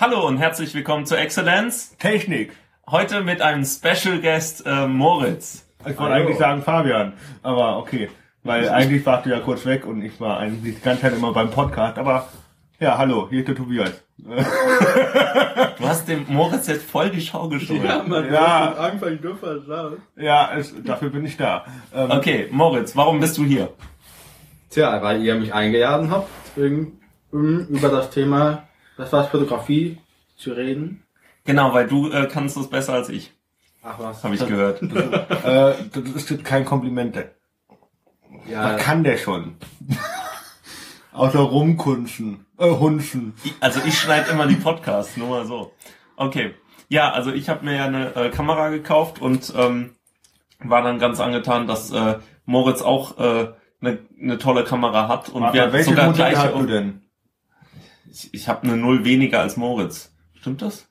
Hallo und herzlich willkommen zu Exzellenz. Technik. Heute mit einem Special Guest äh, Moritz. Ich wollte eigentlich sagen Fabian, aber okay. Weil eigentlich warst du ja kurz weg und ich war eigentlich die ganze Zeit immer beim Podcast. Aber ja, hallo, hier ist der Tobias. Du hast dem Moritz jetzt voll die Schau geschoben. Ja, man, Ja. Anfang dürfen sagen. Ja, es, dafür bin ich da. Ähm, Okay, Moritz, warum bist du hier? Tja, weil ihr mich eingeladen habt, um über das Thema, das war Fotografie zu reden. Genau, weil du äh, kannst es besser als ich, Ach was. habe ich gehört. äh, das ist jetzt kein Kompliment. Ja, Was kann der schon? Außer rumkunschen, äh, hunschen. Also ich schneide immer die Podcasts, nur mal so. Okay. Ja, also ich habe mir ja eine äh, Kamera gekauft und ähm, war dann ganz angetan, dass äh, Moritz auch äh, eine, eine tolle Kamera hat und wir Aber welches sogar Modell gleiche. hast du denn? Ich, ich habe eine Null weniger als Moritz. Stimmt das?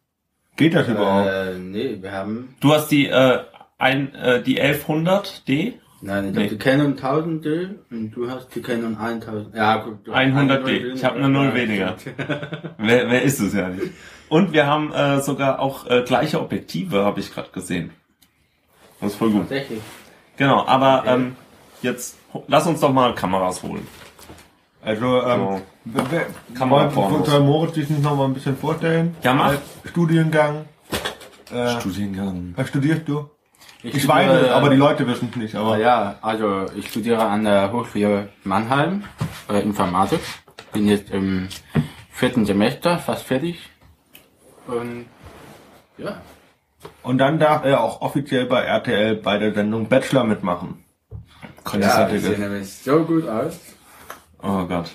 Geht das überhaupt? äh, nee, wir haben, Du hast die äh, ein äh, die 1100D, nein, ich Nee. hab die Canon 1000D und du hast die Canon 1000. Ja, gut. du hast 100D. eine Null Ich hab eine Null weniger. wer, wer ist es ja nicht. Und wir haben äh, sogar auch äh, gleiche Objektive, habe ich gerade gesehen. Das ist voll gut. Tatsächlich. Genau, aber Okay. ähm, jetzt lass uns doch mal Kameras holen. Also, ähm, So. wer- Kamerapornos. wollte Moritz sich nicht noch mal ein bisschen vorstellen? Ja, mach. Äh, Studiengang. Äh, Studiengang. was studierst du? Ich, studiere, weiß, aber die Leute wissen es nicht. Aber ja, also ich studiere an der Hochschule Mannheim äh, Informatik. Bin jetzt im vierten Semester, fast fertig. Und ja, Und dann darf er auch offiziell bei RTL bei der Sendung Bachelor mitmachen. ja, das ich sehe nämlich so gut aus. Oh Gott.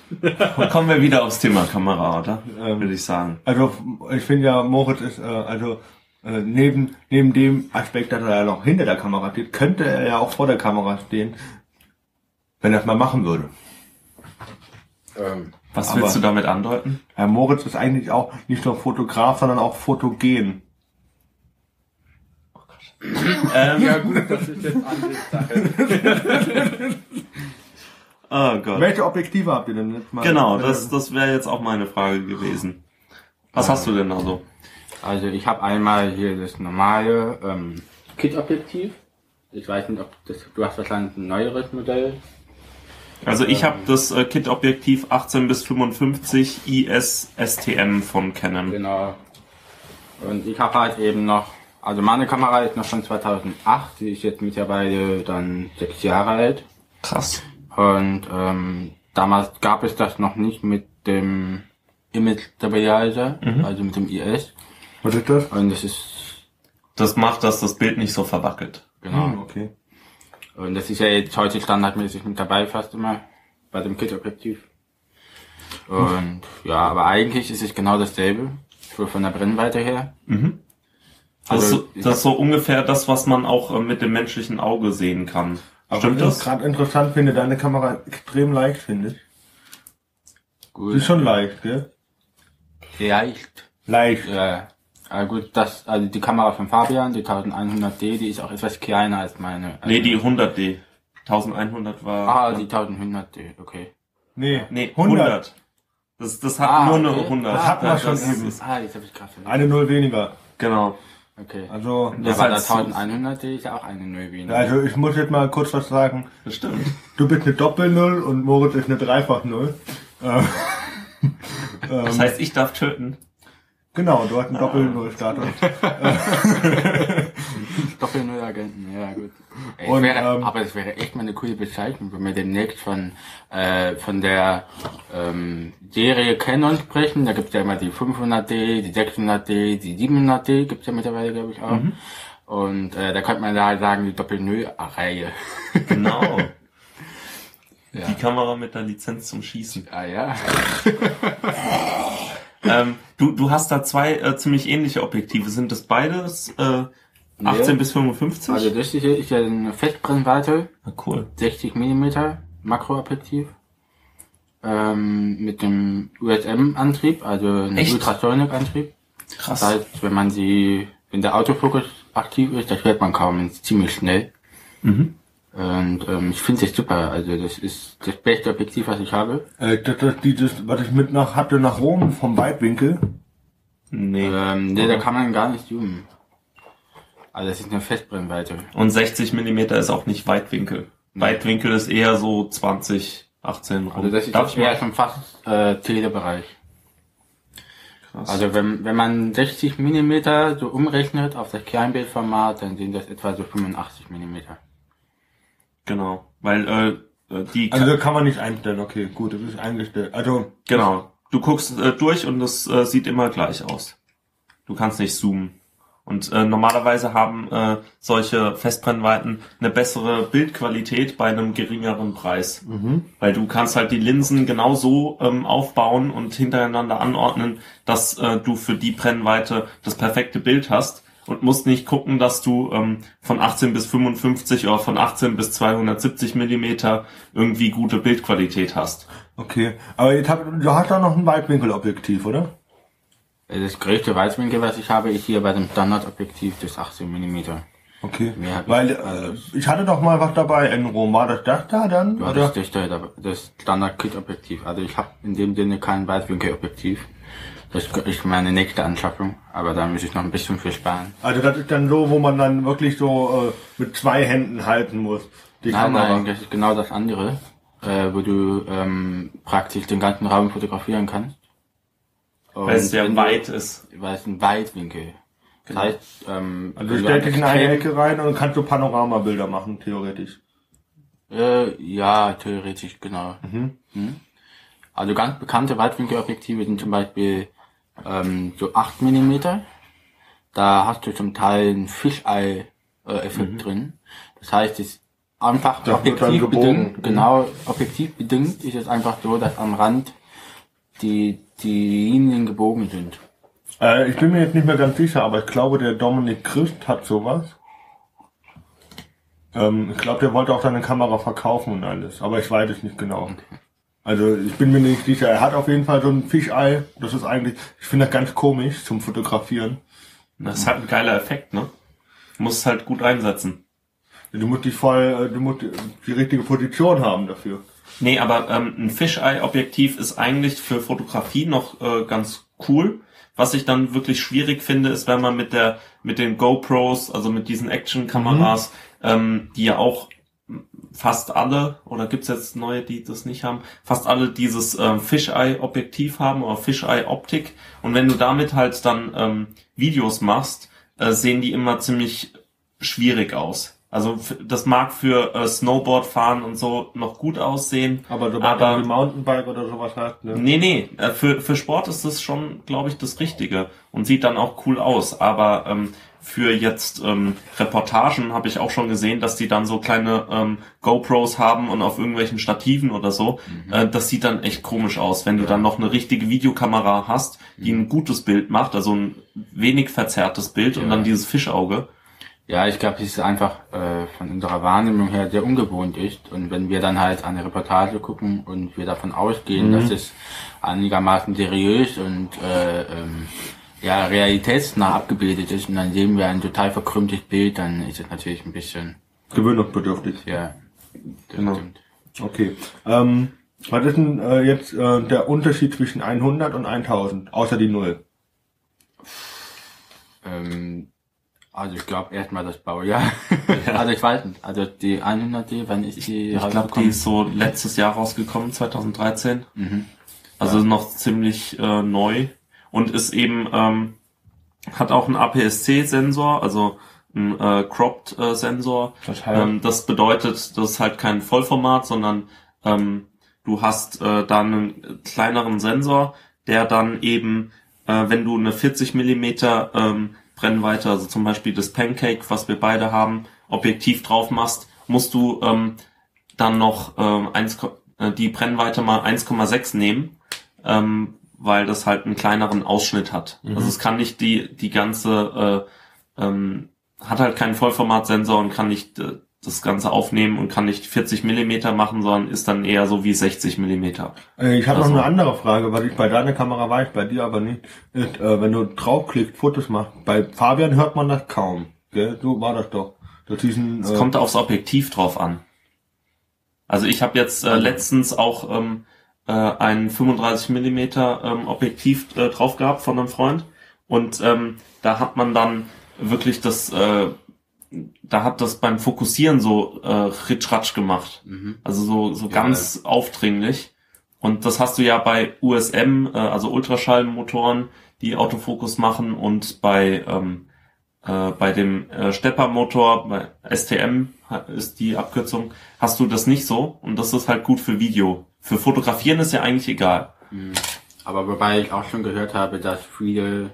Kommen wir wieder aufs Thema Kamera, oder? Ähm, Würde ich sagen. Also ich finde ja, Moritz ist, äh, also äh, neben, neben dem Aspekt, dass er ja noch hinter der Kamera steht, könnte er ja auch vor der Kamera stehen, wenn er es mal machen würde. Ähm, Was aber- willst du damit andeuten? Herr Moritz ist eigentlich auch nicht nur Fotograf, sondern auch fotogen. Ähm, ja gut, das ist jetzt Ansichtssache. Oh Gott. Welche Objektive habt ihr denn jetzt mal? Genau, das, das wäre jetzt auch meine Frage gewesen. Was hast du denn da so? Also ich habe einmal hier das normale ähm, Kit-Objektiv. Ich weiß nicht, ob das, du hast wahrscheinlich ein neueres Modell. Also ich habe das äh, Kit-Objektiv 18 bis 55 IS STM von Canon. Genau. Und ich habe halt eben noch, also meine Kamera ist noch von 2008, die ist jetzt mittlerweile dann sechs Jahre alt. Krass. Und ähm, damals gab es das noch nicht mit dem Image Stabilizer, also mit dem IS. Was ist das? Und das ist, Das macht, dass das Bild nicht so verwackelt. genau. Hm, okay. Und das ist ja jetzt heute standardmäßig mit dabei fast immer bei dem Kit-Objektiv. Und ja, aber eigentlich ist es genau dasselbe, so von der Brennweite her. Das, Also, ist, so, ich das ist so ungefähr das, was man auch äh, mit dem menschlichen Auge sehen kann. Stimmt was ich das? gerade interessant finde, deine Kamera extrem leicht finde ich. Sie Gut, ist schon leicht, gell? leicht. Leicht. Ja, aber gut, das, also die Kamera von Fabian, die 1100D, die ist auch etwas kleiner als meine. Nee, die 100D. 1100 war... Ah, die 1100D, okay. Nee, Nee, 100. 100. Das, das hat Ah, nur eine okay. 100. Das hat man Ja, schon das eben. ist- Ah, jetzt habe ich gerade. Eine Null weniger. Genau. Okay. Also, ja, das aber heißt, der 1100D ist ja auch eine Null weniger. also ich muss jetzt mal kurz was sagen. Das stimmt. Du bist eine Doppel-Null und Moritz ist eine Dreifach-Null. Ähm, Das heißt, ich darf töten. genau, du hast einen Doppel-Null-Status. Doppel-Null-Agenten, ja gut. Ey, Und, es wäre, ähm, aber es wäre echt mal eine coole Bezeichnung, wenn wir demnächst von, äh, von der ähm, Serie Canon sprechen. Da gibt's ja immer die 500D, die 600D, die 700D gibt's ja mittlerweile, glaube ich, auch. Und äh, da könnte man da sagen, die Doppel-Null-Reihe. Genau. Ja. Die Kamera mit der Lizenz zum Schießen. ah ja. Ähm, du, du hast da zwei äh, ziemlich ähnliche Objektive. Sind das beides äh, 18 Nee. bis 55? Also das hier ist ja eine Festbrennweite, Na, cool. 60 mm Makroobjektiv. Ähm, mit dem USM-Antrieb, also ein Echt? Ultrasonic-Antrieb. Krass. Das heißt, wenn man sie, wenn der Autofokus aktiv ist, das hört man kaum, ist ziemlich schnell. Mhm. Und ähm, ich finde es super. Also das ist das beste Objektiv, was ich habe. Äh, das, das, dieses, was ich mit nach hatte nach Rom vom Weitwinkel. Nee. Ähm, nee, da kann man gar nicht zoomen. Also das ist eine Festbrennweite. Und 60 Millimeter ist auch nicht Weitwinkel. Weitwinkel ist eher so 20, 18 rum. Also das ist Darf eher schon fast äh, Telebereich. Krass. Also wenn, wenn man 60 Millimeter so umrechnet auf das Kleinbildformat, dann sind das etwa so 85 Millimeter. Genau. Weil äh, äh, die Also da kann man nicht einstellen, okay, gut, das ist eingestellt. Also, Genau. Du guckst äh, durch und es äh, sieht immer gleich aus. Du kannst nicht zoomen. Und äh, normalerweise haben äh, solche Festbrennweiten eine bessere Bildqualität bei einem geringeren Preis. Weil du kannst halt die Linsen genau so ähm, aufbauen und hintereinander anordnen, dass äh, du für die Brennweite das perfekte Bild hast und musst nicht gucken, dass du ähm, von 18 bis 55 oder von 18 bis 270 Millimeter irgendwie gute Bildqualität hast. okay. Aber jetzt hab, du hast doch noch ein Weitwinkelobjektiv, oder? Das größte Weitwinkel, was ich habe, ist hier bei dem Standardobjektiv das 18 Millimeter. Okay. Ich Weil nicht. äh, ich hatte doch mal was dabei in Rom. War das das da dann? Ja, oder? das ist das, das Standard-Kit-Objektiv. Also ich habe in dem Sinne kein Weitwinkelobjektiv. Das ist meine nächste Anschaffung, aber da muss ich noch ein bisschen für sparen. Also das ist dann so, wo man dann wirklich so äh, mit zwei Händen halten muss. Die Nein, Kamera. nein, das ist genau das andere, äh, wo du ähm, praktisch den ganzen Raum fotografieren kannst. Weil es sehr du- weit ist. Weil es ein Weitwinkel. Das heißt, ähm, Also stellst dich in eine Ecke rein und kannst du Panoramabilder machen, theoretisch. Äh, ja, theoretisch, genau. Mhm. Hm? Also ganz bekannte Weitwinkelobjektive sind zum Beispiel ähm, so 8 Millimeter. Da hast du zum Teil einen Fischei-Effekt drin. Das heißt, es ist einfach Mhm. Das objektiv bedingt, genau, objektiv bedingt ist es einfach so, dass am Rand die, die Linien gebogen sind. Äh, ich bin mir jetzt nicht mehr ganz sicher, aber ich glaube, der Dominik Christ hat sowas. Ähm, ich glaube, der wollte auch seine Kamera verkaufen und alles, aber ich weiß es nicht genau. Also ich bin mir nicht sicher. Er hat auf jeden Fall so ein Fischei. Das ist eigentlich, ich finde das ganz komisch zum Fotografieren. Das ist halt ein geiler Effekt, ne? Du musst es halt gut einsetzen. Du musst dich voll, äh, du musst die richtige Position haben dafür. Nee, aber ähm, ein Fisheye-Objektiv ist eigentlich für Fotografie noch äh, ganz cool. Was ich dann wirklich schwierig finde, ist, wenn man mit der mit den GoPros, also mit diesen Action-Kameras, ähm, die ja auch fast alle, oder gibt's jetzt neue, die das nicht haben, fast alle dieses ähm, Fisheye-Objektiv haben oder Fisheye-Optik. Und wenn du damit halt dann ähm, Videos machst, äh, sehen die immer ziemlich schwierig aus. Also das mag für äh, Snowboard fahren und so noch gut aussehen. Aber sobald Aber- ein Mountainbike oder sowas hast, ne? Nee, nee, äh, für, für Sport ist das schon, glaube ich, das Richtige und sieht dann auch cool aus. Aber ähm, für jetzt ähm, Reportagen habe ich auch schon gesehen, dass die dann so kleine ähm, GoPros haben und auf irgendwelchen Stativen oder so. Äh, das sieht dann echt komisch aus, wenn du dann noch eine richtige Videokamera hast, die ein gutes Bild macht, also ein wenig verzerrtes Bild und Ja. dann dieses Fischauge. Ja, ich glaube, es ist einfach äh, von unserer Wahrnehmung her sehr ungewohnt ist. Und wenn wir dann halt eine Reportage gucken und wir davon ausgehen, dass es einigermaßen seriös und äh, ähm, ja, realitätsnah abgebildet ist und dann sehen wir ein total verkrümmtes Bild, dann ist es natürlich ein bisschen, Gewöhnungsbedürftig. ja, das Genau. stimmt. Okay. Ähm, was ist denn äh, jetzt äh, der Unterschied zwischen 100 und 1000, außer die Null? Ähm, also ich glaube erstmal das Baujahr. also ich weiß nicht. Also die 100D, wann ist die Ich glaube, die ist so letztes Jahr rausgekommen, 2013. Mhm. Also noch ziemlich äh, neu und ist eben ähm, hat auch einen APS-C-Sensor, also ein äh, cropped äh, Sensor. Das heißt- ähm, das bedeutet, das ist halt kein Vollformat, sondern ähm, du hast äh, da einen kleineren Sensor, der dann eben, äh, wenn du eine 40 Millimeter ähm, Brennweite, also zum Beispiel das Pancake, was wir beide haben, Objektiv drauf machst, musst du ähm, dann noch ähm, 1, Ko- äh, die Brennweite mal 1,6 nehmen, ähm, weil das halt einen kleineren Ausschnitt hat. Also es kann nicht die die ganze äh, ähm, hat halt keinen Vollformatsensor und kann nicht äh, das Ganze aufnehmen und kann nicht 40 Millimeter machen, sondern ist dann eher so wie 60 Millimeter. Äh, ich habe Also- noch eine andere Frage, was ich bei deiner Kamera weiß, bei dir aber nicht. Ist, äh, wenn du draufklickst, Fotos machst, bei Fabian hört man das kaum. Gell? So war das doch. Das diesen, Es äh, kommt aufs Objektiv drauf an. Also ich habe jetzt äh, letztens auch ähm, äh, ein 35 Millimeter ähm, Objektiv äh, drauf gehabt von einem Freund Und ähm, da hat man dann wirklich das, äh, da hat das beim Fokussieren so äh, ritschratsch gemacht. Mhm. Also so, so Ja. ganz aufdringlich. Und das hast du ja bei USM, äh, also Ultraschallmotoren, die Autofokus machen und bei ähm, äh, bei dem äh, Stepper-Motor, bei STM ist die Abkürzung, hast du das nicht so und das ist halt gut für Video. Für Fotografieren ist ja eigentlich egal. Aber wobei ich auch schon gehört habe, dass viele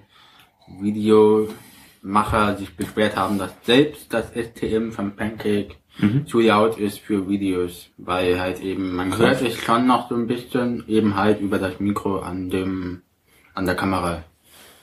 Videomacher sich beschwert haben, dass selbst das STM von Pancake zu laut ist für Videos, weil halt eben, man hört es schon noch so ein bisschen eben halt über das Mikro an dem, an der Kamera.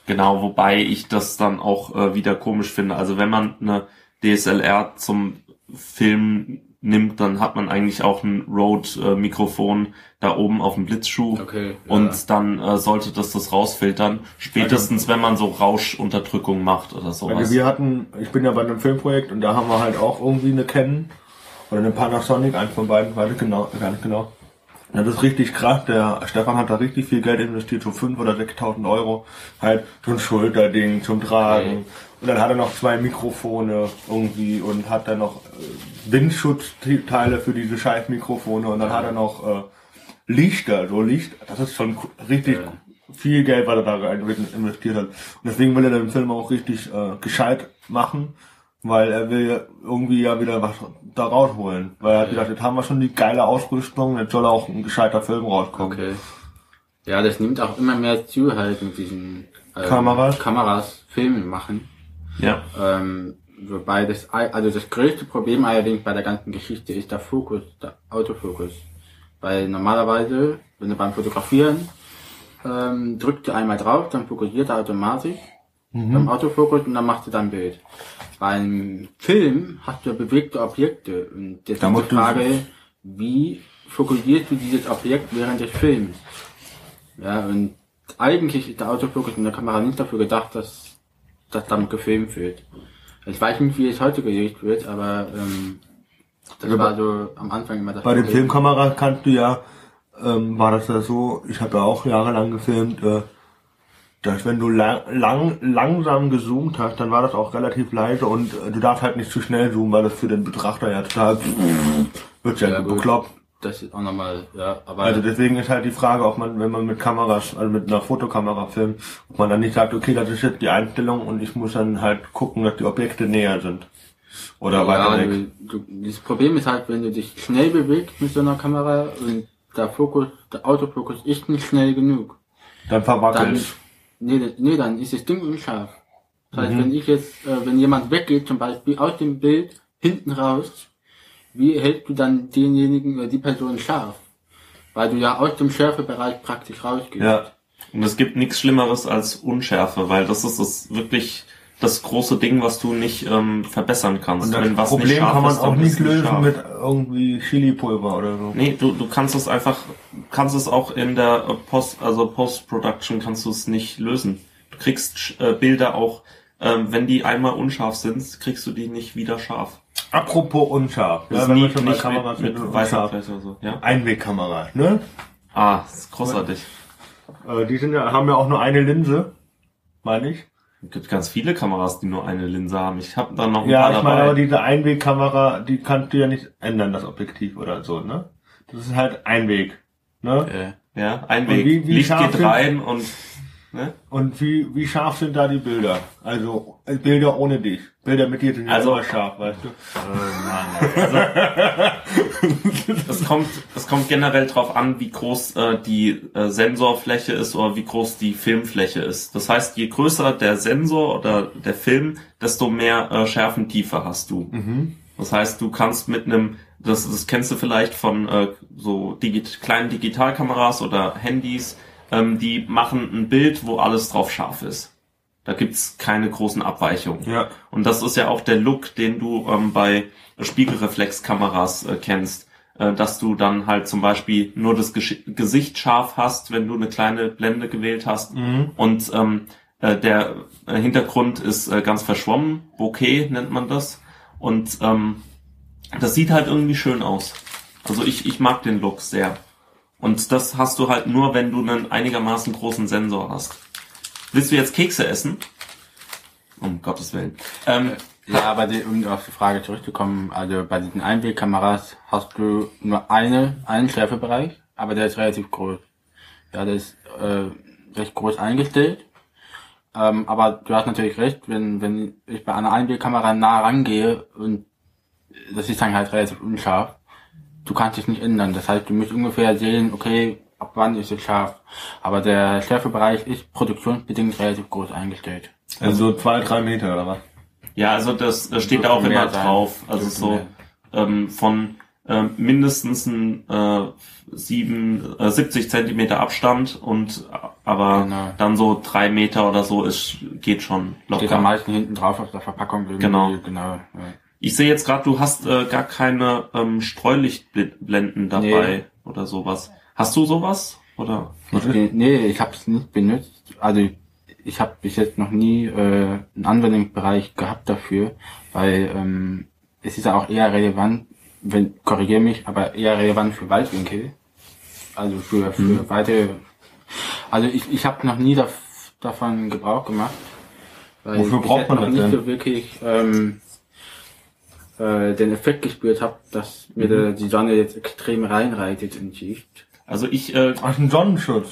Genau, wobei ich das dann auch äh, wieder komisch finde. Also wenn man eine DSLR zum Film nimmt, dann hat man eigentlich auch ein Rode-Mikrofon da oben auf dem Blitzschuh. Okay, ja. Und dann äh, sollte das das rausfiltern. Spätestens, wenn man so Rauschunterdrückung macht oder Also sowas. wir hatten, ich bin ja bei einem Filmprojekt und da haben wir halt auch irgendwie eine Canon oder eine Panasonic, eins von beiden, weiß ich genau, gar nicht genau. Ja, das ist richtig krass. Der Stefan hat da richtig viel Geld investiert, so 5.000 oder 6.000 Euro. Halt so ein Schulterding zum Tragen. Okay. Und dann hat er noch zwei Mikrofone irgendwie und hat dann noch äh, Windschutzteile für diese scheiß Mikrofone und dann hat er noch äh, Lichter, so Licht. Das ist schon richtig Ja. viel Geld, was er da investiert hat. Und deswegen will er den Film auch richtig äh, gescheit machen, weil er will ja irgendwie ja wieder was da rausholen. Weil er hat gesagt, jetzt haben wir schon die geile Ausrüstung, jetzt soll auch ein gescheiter Film rauskommen. Okay. Ja, das nimmt auch immer mehr zu halt mit diesen ähm, Kameras? Kameras Filme machen. ja. Ähm, wobei das, also das größte Problem allerdings bei der ganzen Geschichte ist der Fokus, der Autofokus. Weil normalerweise, wenn du beim Fotografieren ähm, drückst du einmal drauf, dann fokussiert er automatisch beim Autofokus und dann machst du dein Bild. Beim Film hast du ja bewegte Objekte und jetzt ist die Frage, wie fokussierst du dieses Objekt während des Films? Ja, und eigentlich ist der Autofokus in der Kamera nicht dafür gedacht, dass das damit gefilmt wird. Ich weiß nicht, wie es heute gelegt wird, aber ähm, das Ja, war so am Anfang immer das Bei den Problem. Filmkameras kannst du ja, ähm, war das ja so, ich habe ja auch jahrelang gefilmt, äh, dass wenn du lang, lang, langsam gezoomt hast, dann war das auch relativ leise und äh, du darfst halt nicht zu schnell zoomen, weil das für den Betrachter ja total wird ja, Ja, bekloppt. Das ist auch nochmal, ja, aber Also deswegen ist halt die Frage, ob man, wenn man mit Kameras, also mit einer Fotokamera filmt, ob man dann nicht sagt, okay, das ist jetzt die Einstellung und ich muss dann halt gucken, dass die Objekte näher sind. Oder weiter ja, weg. du, du, das Problem ist halt, wenn du dich schnell bewegst mit so einer Kamera und der Fokus, der Autofokus ist nicht schnell genug. Dann dann, verwackelt. Nee, nee, dann ist das Ding unscharf. Das heißt, Mhm. wenn ich jetzt, äh, wenn jemand weggeht, zum Beispiel aus dem Bild, hinten raus, wie hältst du dann denjenigen oder die Person scharf? Weil du ja aus dem Schärfebereich praktisch rausgehst. Ja. Und es gibt nichts Schlimmeres als Unschärfe, weil das ist das wirklich das große Ding, was du nicht ähm, verbessern kannst. Und das Wenn was nicht Problem kann man ist, auch nicht lösen scharf. mit irgendwie Chili-Pulver oder so. Nee, du, du kannst es einfach, kannst es auch in der äh, Post, also Post-Production kannst du es nicht lösen. Du kriegst äh, Bilder auch, ähm, wenn die einmal unscharf sind, kriegst du die nicht wieder scharf. Apropos unscharf. Das Ja, ist wenn nie, wir schon nicht Kameras mit, mit weißer unscharf. Oder so, ja. Einwegkameras, ne? Ah, das ist großartig. Äh, die sind ja, haben ja auch nur eine Linse, meine ich. Es gibt ganz viele Kameras, die nur eine Linse haben. Ich habe da noch ein Ja, paar ich meine, aber diese Einwegkamera, die kannst du ja nicht ändern, das Objektiv oder so, ne? Das ist halt Einweg, ne? Äh, ja, Einweg. Wie- wie Licht geht rein und ne? Und wie, wie scharf sind da die Bilder? Also, äh, Bilder ohne dich. Bilder mit dir sind ja Also- immer scharf, weißt du? Es kommt, es kommt generell drauf an, wie groß äh, die äh, Sensorfläche ist oder wie groß die Filmfläche ist. Das heißt, je größer der Sensor oder der Film, desto mehr äh, Schärfentiefe hast du. Das heißt, du kannst mit einem, das, das kennst du vielleicht von äh, so digit kleinen Digitalkameras oder Handys, ähm, die machen ein Bild, wo alles drauf scharf ist. Da gibt's keine großen Abweichungen. Ja. Und das ist ja auch der Look, den du ähm, bei Spiegelreflexkameras äh, kennst, äh, dass du dann halt zum Beispiel nur das Gesch Gesicht scharf hast, wenn du eine kleine Blende gewählt hast und ähm, äh, der äh, Hintergrund ist äh, ganz verschwommen, Bokeh nennt man das und ähm, das sieht halt irgendwie schön aus. Also ich, ich mag den Look sehr. Und das hast du halt nur, wenn du einen einigermaßen großen Sensor hast. Willst du jetzt Kekse essen? Um Gottes Willen. Ähm, Ja, aber die, um auf die Frage zurückzukommen, also bei diesen Einwegkameras hast du nur eine, einen Schärfebereich, aber der ist relativ groß. Ja, der ist äh, recht groß eingestellt. Ähm, aber du hast natürlich recht, wenn, wenn ich bei einer Einwegkamera nah rangehe und das ist dann halt relativ unscharf, du kannst es nicht ändern. Das heißt, du musst ungefähr sehen, okay, ab wann ist es scharf. Aber der Schärfebereich ist produktionsbedingt relativ groß eingestellt. Also zwei, drei Meter oder was? ja, also das, das steht Dürfte auch immer sein. drauf. Also so ähm, von ähm, mindestens ein äh, sieben, äh, 70 Zentimeter Abstand und äh, aber Genau. dann so drei Meter oder so ist geht schon Steht am locker. meisten hinten drauf auf der Verpackung. Irgendwie. Genau. genau ja. Ich sehe jetzt gerade, du hast äh, gar keine ähm, Streulichtblenden dabei Nee. oder sowas. Hast du sowas? Oder? Ich nee, ich habe es nicht benutzt. Also ich habe bis jetzt noch nie äh, einen Anwendungsbereich gehabt dafür, weil ähm, es ist ja auch eher relevant, wenn korrigiere mich, aber eher relevant für Waldwinkel. Also für, für Mhm. weitere. Also ich, ich habe noch nie daf davon Gebrauch gemacht. Weil Wofür ich braucht man das nicht denn? so wirklich ähm, äh, den Effekt gespürt habe, dass mir Mhm. der, die Sonne jetzt extrem reinreitet in die Schicht. Also ich äh, Ach, ein Sonnenschutz.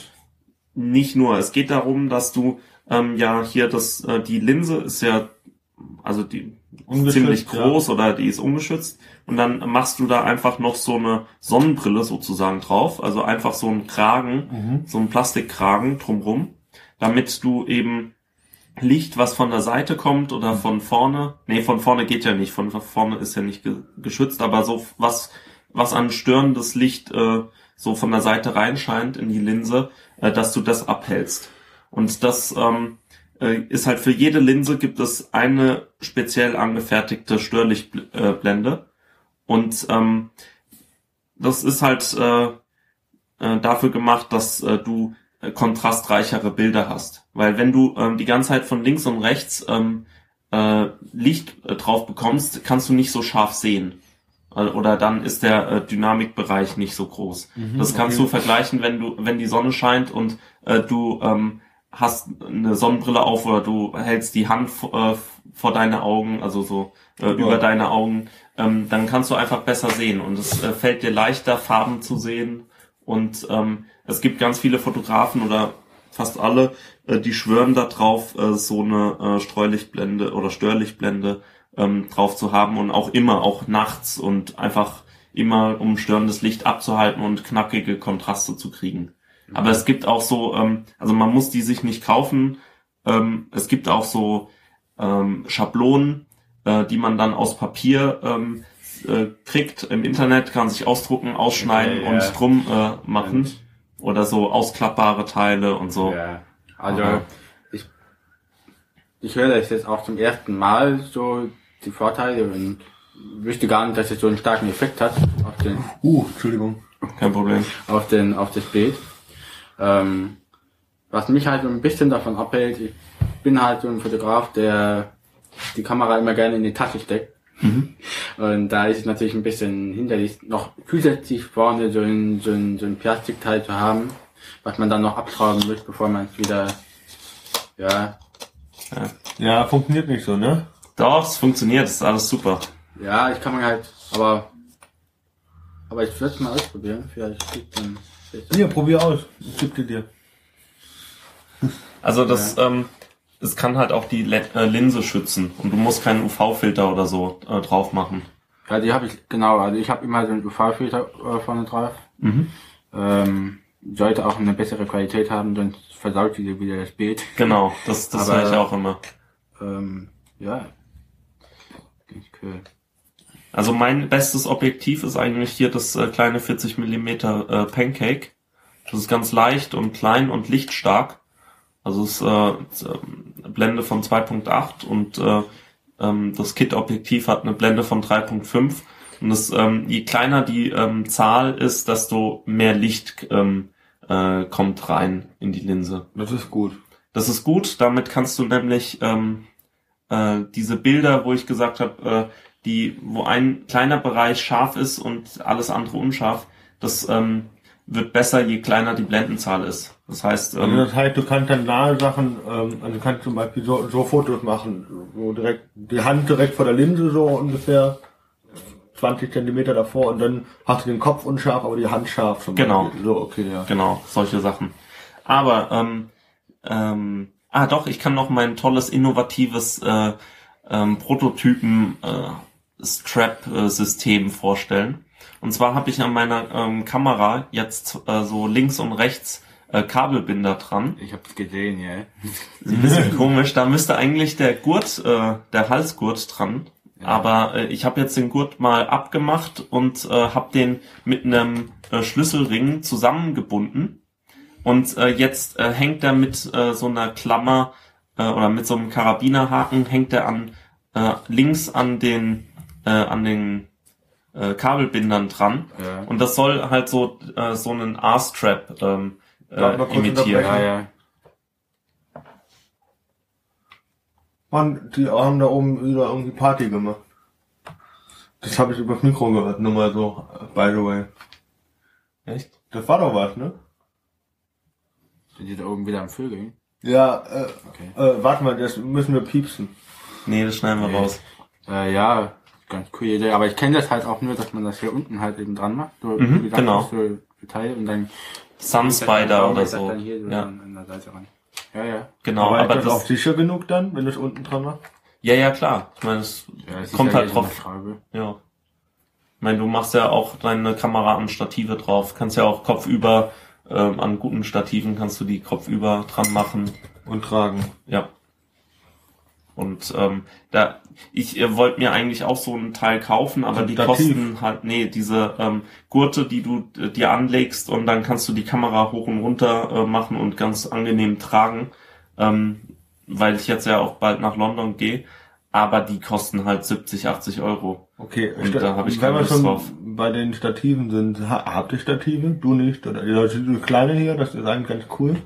nicht nur. Es geht darum, dass du ähm, ja hier das äh, die Linse ist ja also die ziemlich ja. groß oder die ist ungeschützt und dann machst du da einfach noch so eine Sonnenbrille sozusagen drauf, also einfach so einen Kragen, Mhm. so einen Plastikkragen drumrum, damit du eben Licht, was von der Seite kommt oder Mhm. von vorne, nee, von vorne geht ja nicht, von vorne ist ja nicht ge geschützt, aber so was, was an störendes Licht äh, so von der Seite reinscheint in die Linse, äh, dass du das abhältst. Und das ähm, äh, ist halt für jede Linse gibt es eine speziell angefertigte Störlichtblende. Äh, und ähm, das ist halt äh, äh, dafür gemacht, dass äh, du äh, kontrastreichere Bilder hast. Weil wenn du ähm, die ganze Zeit von links und rechts ähm, äh, Licht äh, drauf bekommst, kannst du nicht so scharf sehen. Oder dann ist der äh, Dynamikbereich nicht so groß. das kannst du vergleichen, wenn du, wenn die Sonne scheint und äh, du ähm, hast eine Sonnenbrille auf oder du hältst die Hand äh, vor deine Augen, also so äh, über deine Augen, ähm, dann kannst du einfach besser sehen und es äh, fällt dir leichter, Farben zu sehen. Und ähm, es gibt ganz viele Fotografen oder fast alle, äh, die schwören darauf, äh, so eine äh, Streulichtblende oder Störlichtblende ähm, drauf zu haben und auch immer, auch nachts und einfach immer, um störendes Licht abzuhalten und knackige Kontraste zu kriegen. Aber es gibt auch so, ähm, also man muss die sich nicht kaufen. Ähm, es gibt auch so ähm, Schablonen, äh, die man dann aus Papier ähm, äh, kriegt im Internet, kann sich ausdrucken, ausschneiden Okay, und ja. drum äh, machen. Oder so ausklappbare Teile und so. Ja, also Aber- ich, ich höre das jetzt auch zum ersten Mal so die Vorteile und wüsste gar nicht, dass es so einen starken Effekt hat auf den Uh, Entschuldigung. Kein Problem. auf den auf das Bild. Ähm, was mich halt so ein bisschen davon abhält, ich bin halt so ein Fotograf, der die Kamera immer gerne in die Tasche steckt. Und da ist es natürlich ein bisschen hinderlich, noch zusätzlich vorne so ein, so ein, so ein Plastikteil zu haben, was man dann noch abschrauben muss, bevor man es wieder, ja, Ja, funktioniert nicht so, ne? Doch, es funktioniert, ist alles super. ja, ich kann man halt, aber, aber ich würde es mal ausprobieren, vielleicht geht dann, Hier, probier aus. Ich geb dir dir. Also das, ähm, es kann halt auch die äh, Linse schützen und du musst keinen UV-Filter oder so äh, drauf machen. Ja, die habe ich, genau, also ich habe immer so einen UV-Filter äh, vorne drauf. Mhm. Ähm, sollte auch eine bessere Qualität haben, sonst versaut wieder wieder das Bild. Genau, das, das höre ich auch immer. Ähm, ja. Cool. Also mein bestes Objektiv ist eigentlich hier das äh, kleine 40 Millimeter äh, Pancake. Das ist ganz leicht und klein und lichtstark. Also es ist äh, ähm, Blende von 2.8 und äh, ähm, das Kit-Objektiv hat eine Blende von 3.5. Und das, ähm, je kleiner die ähm, Zahl ist, desto mehr Licht ähm, äh, kommt rein in die Linse. Das ist gut. Das ist gut, damit kannst du nämlich ähm, äh, diese Bilder, wo ich gesagt habe, äh, die, wo ein kleiner Bereich scharf ist und alles andere unscharf, das ähm, wird besser, je kleiner die Blendenzahl ist. Das heißt, Also das heißt, du kannst dann nahe Sachen, ähm, also du kannst zum Beispiel so, so Fotos machen, wo direkt die Hand direkt vor der Linse so ungefähr 20 Zentimeter davor und dann hast du den Kopf unscharf, aber die Hand scharf. Zum Genau. Beispiel. So, okay, ja. genau, solche Sachen. Aber, ähm, ähm, ah doch, ich kann noch mein tolles, innovatives äh, ähm, Prototypen äh, Strap-System vorstellen. Und zwar habe ich an meiner ähm, Kamera jetzt äh, so links und rechts äh, Kabelbinder dran. Ich hab's gesehen, ja. Ist ein bisschen komisch. Da müsste eigentlich der Gurt, äh, der Halsgurt dran. Aber äh, ich habe jetzt den Gurt mal abgemacht und äh, habe den mit einem äh, Schlüsselring zusammengebunden. Und äh, jetzt äh, hängt er mit äh, so einer Klammer äh, oder mit so einem Karabinerhaken hängt er an äh, links an den äh, an den äh, Kabelbindern dran. Ja. Und das soll halt so äh, so einen R-Strap ähm, äh, imitieren. Ja, ja. Mann, die haben da oben wieder irgendwie Party gemacht. Das habe ich übers Mikro gehört, nur mal so, by the way. Echt? Das war doch was, ne? Sind die da oben wieder am Vögeln? Ja, äh, Okay. äh, warte mal, das müssen wir piepsen. Nee, das schneiden wir Nee. raus. Äh, ja, ganz coole Idee. Aber ich kenne das halt auch nur, dass man das hier unten halt eben dran macht. So, Mhm, wie gesagt, genau. So für Teile und dann Sunspider dann oder das so. Dann hier so Ja, an, an der Seite ran. Ja, ja. genau. aber, Aber, ist das, auch das, sicher genug dann, wenn du es unten dran machst? ja, ja, klar. Ich meine, es ja kommt halt eine drauf. Ja. Ich meine, du machst ja auch deine Kamera an Stative drauf. Kannst ja auch kopfüber, ähm, an guten Stativen kannst du die kopfüber dran machen. Und tragen. Ja. Und ähm, da, ich äh, wollte mir eigentlich auch so ein Teil kaufen, aber die kosten halt, nee, diese ähm, Gurte, die du äh, dir anlegst und dann kannst du die Kamera hoch und runter äh, machen und ganz angenehm tragen, ähm, weil ich jetzt ja auch bald nach London gehe, aber die kosten halt 70, 80 Euro. Okay, Und sta- da hab ich keine Lust schon drauf. bei den Stativen sind, ha habt ihr Stative? Du nicht? Oder die Leute, die kleine hier, das ist eigentlich ganz cool.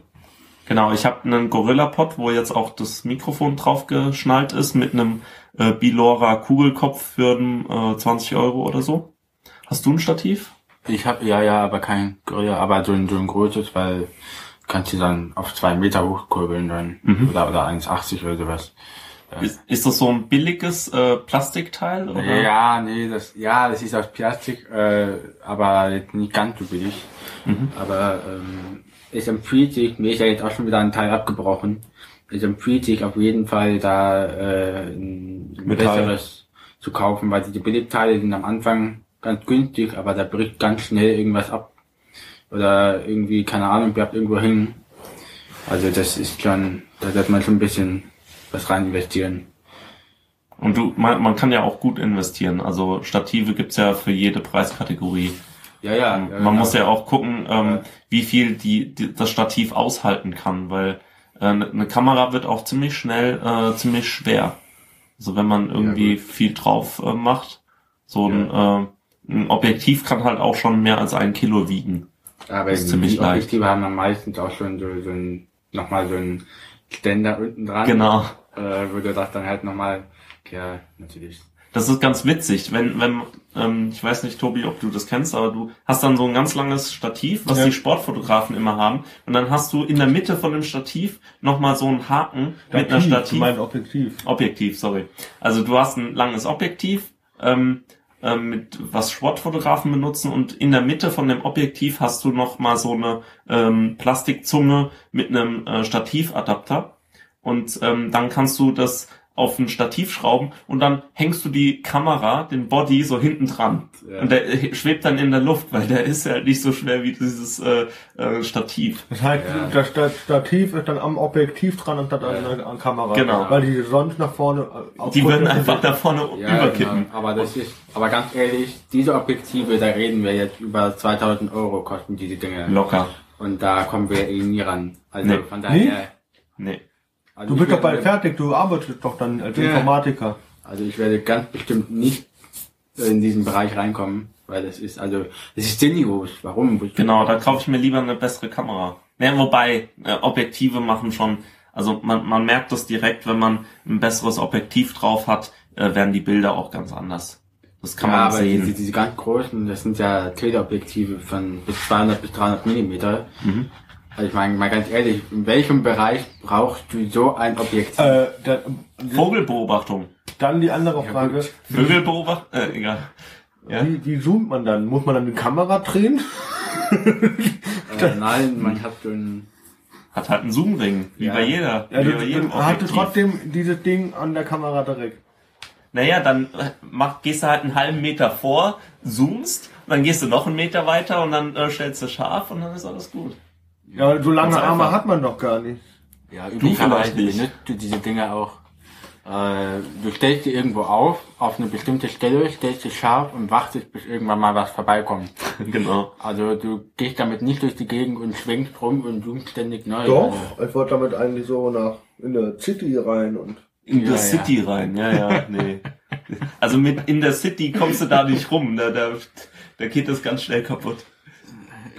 Genau, ich habe einen Gorilla-Pod, wo jetzt auch das Mikrofon drauf geschnallt ist, mit einem äh, Bilora Kugelkopf für äh, 20 Euro oder so. Hast du ein Stativ? Ich habe ja, ja, aber kein Gorilla, aber so ein, so ein großes, weil kannst du dann auf zwei Meter hochkurbeln dann. Mhm. Oder, oder 1,80 oder sowas. Ist, ist das so ein billiges äh, Plastikteil? Oder? Ja, nee, das, ja, das ist aus Plastik, äh, aber nicht ganz so billig. Mhm. Aber ähm, es empfiehlt sich, mir ist ja jetzt auch schon wieder ein Teil abgebrochen. Es empfiehlt sich auf jeden Fall da äh, ein Metall. besseres zu kaufen, weil die Billigteile sind am Anfang ganz günstig, aber da bricht ganz schnell irgendwas ab. Oder irgendwie, keine Ahnung, bleibt irgendwo hängen. Also das ist schon, da sollte man schon ein bisschen was rein investieren. Und du, man, man kann ja auch gut investieren. Also Stative gibt's ja für jede Preiskategorie. Ja, ja. man ja, genau. muss ja auch gucken, ähm, wie viel die, die das Stativ aushalten kann, weil äh, eine Kamera wird auch ziemlich schnell äh, ziemlich schwer. Also wenn man irgendwie viel drauf äh, macht, so ein, äh, ein Objektiv kann halt auch schon mehr als ein Kilo wiegen. Aber ist die ziemlich leicht. Objektive haben dann meistens auch schon so, so ein, nochmal so ein Ständer unten dran. Genau. Äh, du das dann halt nochmal, ja, natürlich. Das ist ganz witzig, wenn, wenn, ähm, ich weiß nicht, Tobi, ob du das kennst, aber du hast dann so ein ganz langes Stativ, was Ja. die Sportfotografen immer haben, und dann hast du in der Mitte von dem Stativ nochmal so einen Haken mit einer Stativ. meinst Objektiv. Objektiv, sorry. Also du hast ein langes Objektiv, ähm, ähm, mit was Sportfotografen benutzen und in der Mitte von dem Objektiv hast du noch mal so eine ähm, Plastikzunge mit einem äh, Stativadapter und ähm, dann kannst du das auf ein Stativ schrauben und dann hängst du die Kamera, den Body so hinten dran Ja. und der äh, schwebt dann in der Luft, weil der ist ja nicht so schwer wie dieses äh, äh, Stativ. Das heißt, Ja. das Sta- Stativ ist dann am Objektiv dran anstatt an Ja. der an Kamera. Genau. Weil die sonst nach vorne. äh, Die würden einfach da vorne Ja, überkippen. genau. Aber das ist, aber ganz ehrlich, diese Objektive, da reden wir jetzt über 2000 Euro kosten diese Dinge. Locker. Und da kommen wir eh nie ran. Also Nee. von daher. Nee. Also Du bist doch bald fertig, du arbeitest doch dann als Ja. Informatiker. Also ich werde ganz bestimmt nicht in diesen Bereich reinkommen, weil das ist, also, das ist sinnlos. Warum? Genau, da kaufe ich mir lieber eine bessere Kamera. Ja, wobei, äh, Objektive machen schon, also man, man merkt das direkt, wenn man ein besseres Objektiv drauf hat, äh, werden die Bilder auch ganz anders. Das kann ja, man aber sehen. Diese, diese ganz großen, das sind ja Teleobjektive von bis 200 bis 300 Millimeter. Mhm. Also ich meine, mal ganz ehrlich, in welchem Bereich brauchst du so ein Objektiv? Äh, da, Vogelbeobachtung. dann die andere Frage, Vögelbeobachtung? Äh, egal. Ja. wie, wie zoomt man dann? Muss man dann die Kamera drehen? äh, nein, man hat so ein Hat halt einen Zoomring, wie Ja. bei jeder. Ja, wie du, bei jedem du Objektiv. trotzdem dieses Ding an der Kamera direkt. Naja, dann äh, mach, gehst du halt einen halben Meter vor, zoomst, dann gehst du noch einen Meter weiter und dann äh, stellst du scharf und dann ist alles gut. Ja, so lange Arme einfach. hat man doch gar nicht. Ja, vielleicht üblicherweise nicht. benutzt du diese Dinge auch. Äh, du stellst die irgendwo auf, auf eine bestimmte Stelle, stellst sie scharf und wartest, bis irgendwann mal was vorbeikommt. genau. Also du gehst damit nicht durch die Gegend und schwenkst rum und zoomst ständig neu. Doch, ich wollte damit eigentlich so nach in der City rein und In Ja, der City rein, ja, ja, nee. Also mit in der City kommst du da nicht rum, da, da, da geht das ganz schnell kaputt.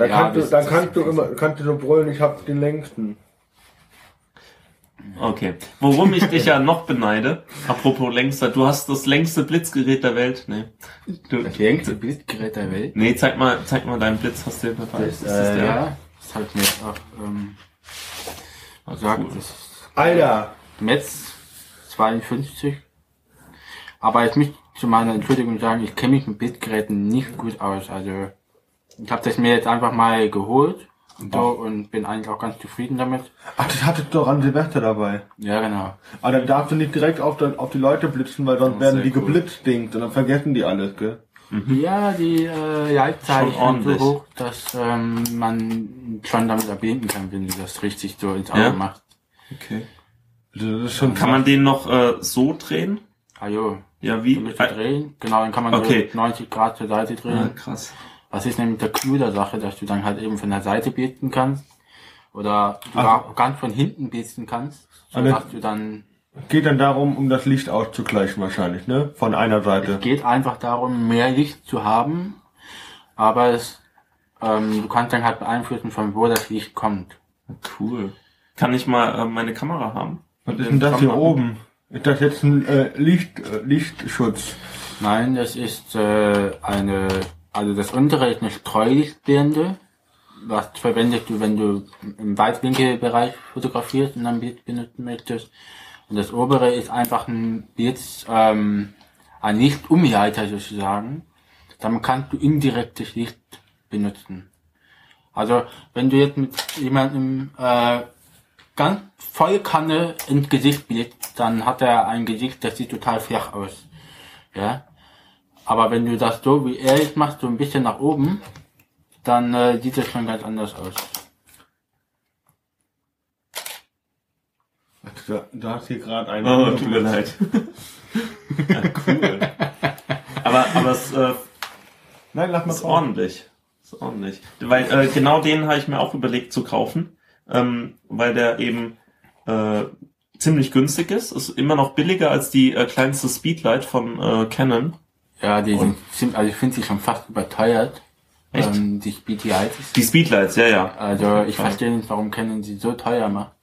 Da Ja, kannst du, dann kannst du immer, kannst du so brüllen, ich hab den längsten. Okay. Worum ich dich ja noch beneide, apropos längster, du hast das längste Blitzgerät der Welt. Nee. Du, Das längste Bildgerät der Welt. nee, zeig mal, zeig mal deinen Blitz, hast du den dabei? Das, Ist das äh, der? ja, das habe ich mir jetzt auch ähm, gesagt. cool. Das ist Alter, Metz 52. Aber ich muss zu meiner Entschuldigung sagen, ich kenne mich mit Bildgeräten nicht gut aus. Also ich habe das mir jetzt einfach mal geholt so, und bin eigentlich auch ganz zufrieden damit. ach, das hattest du doch an Silvester dabei. Ja, genau. Aber dann darfst du nicht direkt auf, die- auf die Leute blitzen, weil sonst werden die cool. geblitzt dingt und dann vergessen die alles, gell? Ja, die äh, Leitzeichen Schon sind so hoch, dass ähm, man schon damit erblinden kann, wenn du das richtig so ins Auge Ja. machst. Okay. Also Das ist schon Kann man den noch äh, so drehen? Ah jo, Ja, wie? drehen. Genau, dann kann man Okay. so 90 Grad zur Seite drehen. Ah, krass. Was ist nämlich der Clou der Sache, dass du dann halt eben von der Seite beten kannst oder du Also- auch ganz von hinten beten kannst, so Alle- dass du dann geht dann darum, um das Licht auszugleichen wahrscheinlich, ne? Von einer Seite. es geht einfach darum, mehr Licht zu haben, aber es, ähm, du kannst dann halt beeinflussen, von wo das Licht kommt. Cool. Kann ich mal äh, meine Kamera haben? Was ist denn das hier oben? Ist das jetzt ein äh, Licht, äh, Lichtschutz? Nein, das ist äh, eine, also das untere ist eine Streulichtblende. Was verwendest du, wenn du im Weitwinkelbereich fotografierst und ein Bild benutzen möchtest. Und das obere ist einfach ein Blitz, ähm, ein Lichtumleiter sozusagen. Damit kannst du indirektes Licht benutzen. Also wenn du jetzt mit jemandem äh, ganz voll Kanne ins Gesicht blitzt, dann hat er ein Gesicht, das sieht total flach aus. Ja. Aber wenn du das so wie er jetzt macht, so ein bisschen nach oben, dann äh, sieht es schon ganz anders aus. Da, da ist hier gerade ein. Oh, tut mir leid. ja, cool. Aber, aber es äh, Nein, lass mal ist ordentlich. Ist ordentlich. Weil äh, genau den habe ich mir auch überlegt zu kaufen, ähm, weil der eben äh, ziemlich günstig ist. Ist immer noch billiger als die äh, kleinste Speedlight von äh, Canon. Ja, die sind, ziemlich- also ich finde sie schon fast überteuert. Echt? Ähm, die BTIs. Die Speedlights, ja, ja. Also ich verstehe nicht, warum Canon sie so teuer macht.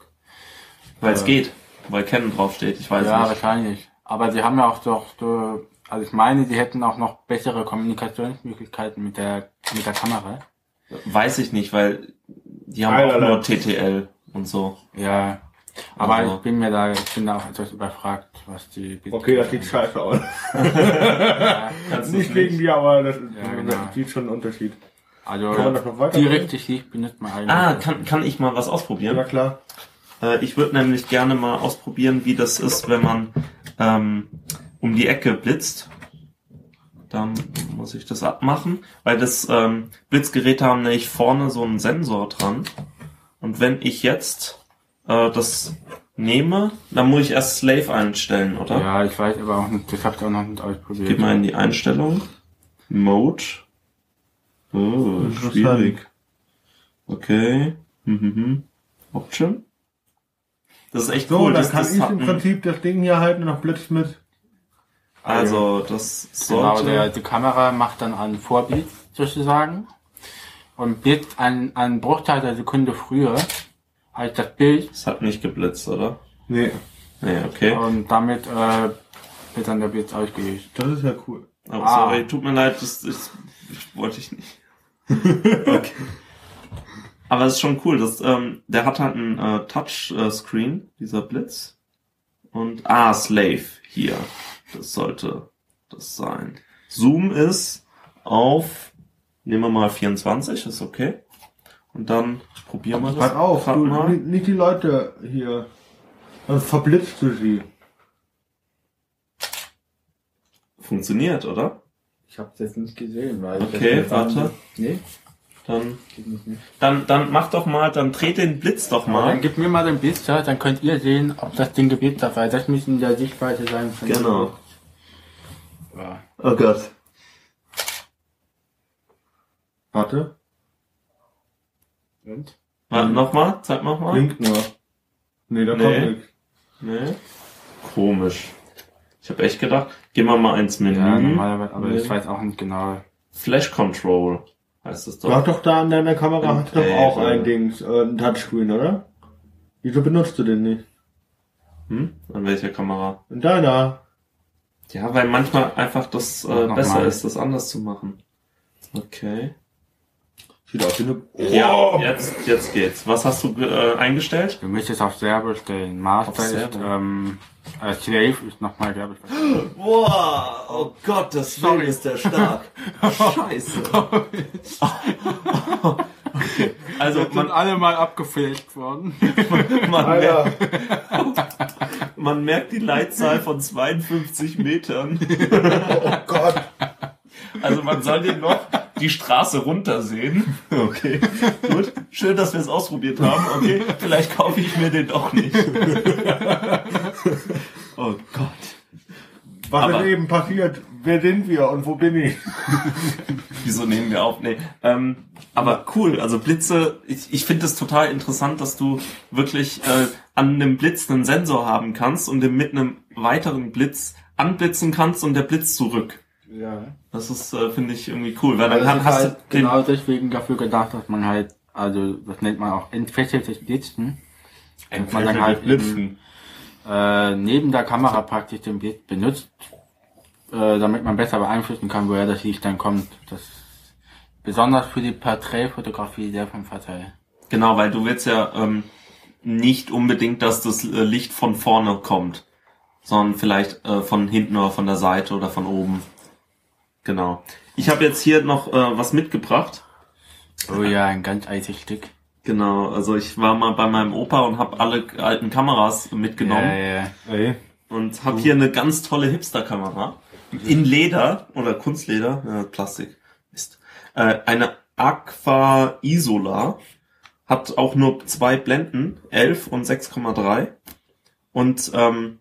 Weil es Äh, geht. Weil Canon draufsteht. Ich weiß ja, nicht. wahrscheinlich. Aber sie haben ja auch doch so, also ich meine, sie hätten auch noch bessere Kommunikationsmöglichkeiten mit der mit der Kamera. Weiß ich nicht, weil die haben Einerlei. auch nur TTL und so. Ja. Aber Also- ich bin mir da, ich bin da auch etwas überfragt, was die Okay, das sieht scheiße aus. Du nicht gegen die, aber das, Ja, genau. das sieht schon einen Unterschied. Also Kann man das noch weiter direktes Licht benutzt man eigentlich. Ah, kann, kann ich mal was ausprobieren? Ja, klar. Äh, ich würde nämlich gerne mal ausprobieren, wie das ist, wenn man ähm, um die Ecke blitzt. Dann muss ich das abmachen, weil das ähm, Blitzgeräte haben nämlich vorne so einen Sensor dran. Und wenn ich jetzt äh, das nehme, dann muss ich erst Slave einstellen, oder? Ja, ich weiß aber auch nicht, das habt ihr auch noch nicht ausprobiert. Gib mal in die Einstellung. Mode. Oh, schwierig. Okay. Mhm. Option. Das ist echt So, cool. dann das, kann das ich im ein- Prinzip das Ding hier halten und noch Blitz mit. Also, das Genau, sollte... der, die Kamera macht dann einen Vorbild sozusagen und blitzt einen, einen Bruchteil der Sekunde früher als das Bild das hat nicht geblitzt, oder? Nee, Nee, okay. und damit äh, wird dann der Blitz ausgelöst. das ist ja cool. Oh, Ah. sorry, tut mir leid, das, das, das wollte ich nicht. okay. Aber es ist schon cool, das, ähm, der hat halt ein äh, Touchscreen, dieser Blitz. Und, ah, Slave, hier. Das sollte das sein. Zoom ist auf, nehmen wir mal 24, ist okay. Und dann probieren wir das. Pass auf, du, mal. nicht, die Leute hier. Sonst verblitzt du sie. Funktioniert, oder? Ich hab's jetzt nicht gesehen, weil ich Okay, nicht- warte. Nee, Dann, dann, dann mach doch mal, dann dreh den Blitz doch Dann mal. gib mir mal den Blitzer, dann könnt ihr sehen, ob das Ding geblitzt hat, weil das müssen in der Sichtweite sein. von- Genau. Ja. Oh Gott. Warte. Und? Warte, nochmal, zeig noch mal. Blinkt nur. Nee, da Nee. kommt nichts. Nee. Komisch. Ich habe echt gedacht, gehen wir mal ins Menü. Ja, normalerweise, aber Nee. ich weiß auch nicht genau. Flash Control heißt es Du hast doch. doch da an deiner Kamera hast du doch auch ja. ein Dings, äh, ein Touchscreen, oder? Wieso benutzt du den nicht? Hm? An welcher Kamera? In deiner. Ja, weil manchmal einfach das äh, besser mal. ist, das anders zu machen. Okay. Sieht aus wie eine... Ja, jetzt, jetzt geht's. Was hast du äh, eingestellt? Du müsstest auf Servo stellen. Master Auf ist, ähm, äh, Slave ist nochmal, was. Boah, oh Gott, das Sorry. ist der stark. Scheiße. okay. Also Jetzt sind man, alle mal abgefälscht worden. man, Alter. merkt, man merkt die Leitzahl von 52 Metern. Oh Gott. Also man soll den noch die Straße runtersehen. Okay, gut. Schön, dass wir es ausprobiert haben. Okay, vielleicht kaufe ich mir den doch nicht. Oh Gott. Was Aber- ist eben passiert? Wer sind wir und wo bin ich? Wieso nehmen wir auf? Nee. Ähm, aber cool, also Blitze, ich, ich finde es total interessant, dass du wirklich äh, an einem Blitz einen Sensor haben kannst und den mit einem weiteren Blitz anblitzen kannst und der Blitz zurück. Ja. Das ist, äh, finde ich, irgendwie cool, weil dann kann, hast du halt den, genau deswegen dafür gedacht, dass man halt, also das nennt man auch entfesseltes Blitzen. Dass man dann halt eben, äh, neben der Kamera praktisch den Blitz benutzt, äh, damit man besser beeinflussen kann, woher das Licht dann kommt. Das ist besonders für die Porträtfotografie sehr von Vorteil. Genau, weil du willst ja ähm, nicht unbedingt, dass das äh, Licht von vorne kommt, sondern vielleicht äh, von hinten oder von der Seite oder von oben. Genau. Ich habe jetzt hier noch äh, was mitgebracht. Oh ja, ein ganz altes Stück. Genau, also ich war mal bei meinem Opa und habe alle alten Kameras mitgenommen Ja, ja, ja. Ey. und habe hier eine ganz tolle Hipster-Kamera in Leder oder Kunstleder, ja, Plastik, Mist. Äh, eine Aqua Isola hat auch nur zwei Blenden, 11 und 6,3 und ähm,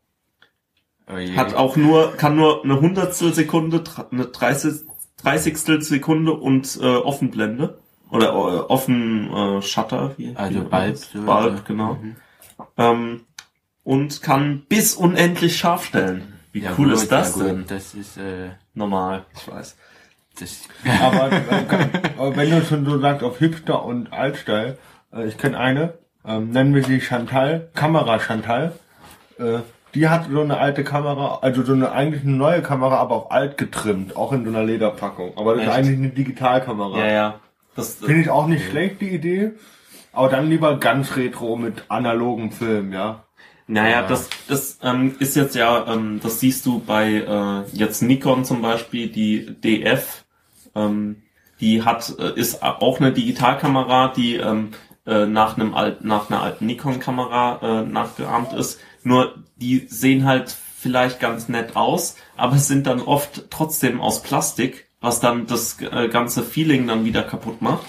Oh hat auch nur kann nur eine Hundertstel Sekunde, eine 30 Dreißigstel Sekunde und äh, Offenblende oder äh, offen äh, Shutter, wie, Also wie Bulb, Bulb, genau. Mhm. Ähm, und kann bis unendlich scharf stellen. Wie Ja, cool gut, ist das ja, denn? Das ist, äh, Normal, ich weiß. das, Aber, äh, aber wenn du schon so sagst auf Hipster und Altstyle, äh, ich kenne eine, ähm, nennen wir sie Chantal, Kamera Chantal. Äh, die hat so eine alte Kamera, also so eine eigentlich eine neue Kamera, aber auf alt getrimmt, auch in so einer Lederpackung. Aber das Echt? ist eigentlich eine Digitalkamera. Ja, ja. Das, Finde ich auch nicht schlecht, die Idee. Aber dann lieber ganz retro mit analogem Film, ja. Naja, Ja. das, das ähm, ist jetzt ja, ähm, das siehst du bei äh, jetzt Nikon zum Beispiel, die DF, ähm, die hat, äh, ist auch eine Digitalkamera, die ähm, äh, nach einem alten, nach einer alten Nikon-Kamera äh, nachgeahmt ist. Nur die sehen halt vielleicht ganz nett aus, aber sind dann oft trotzdem aus Plastik, was dann das äh, ganze Feeling dann wieder kaputt macht.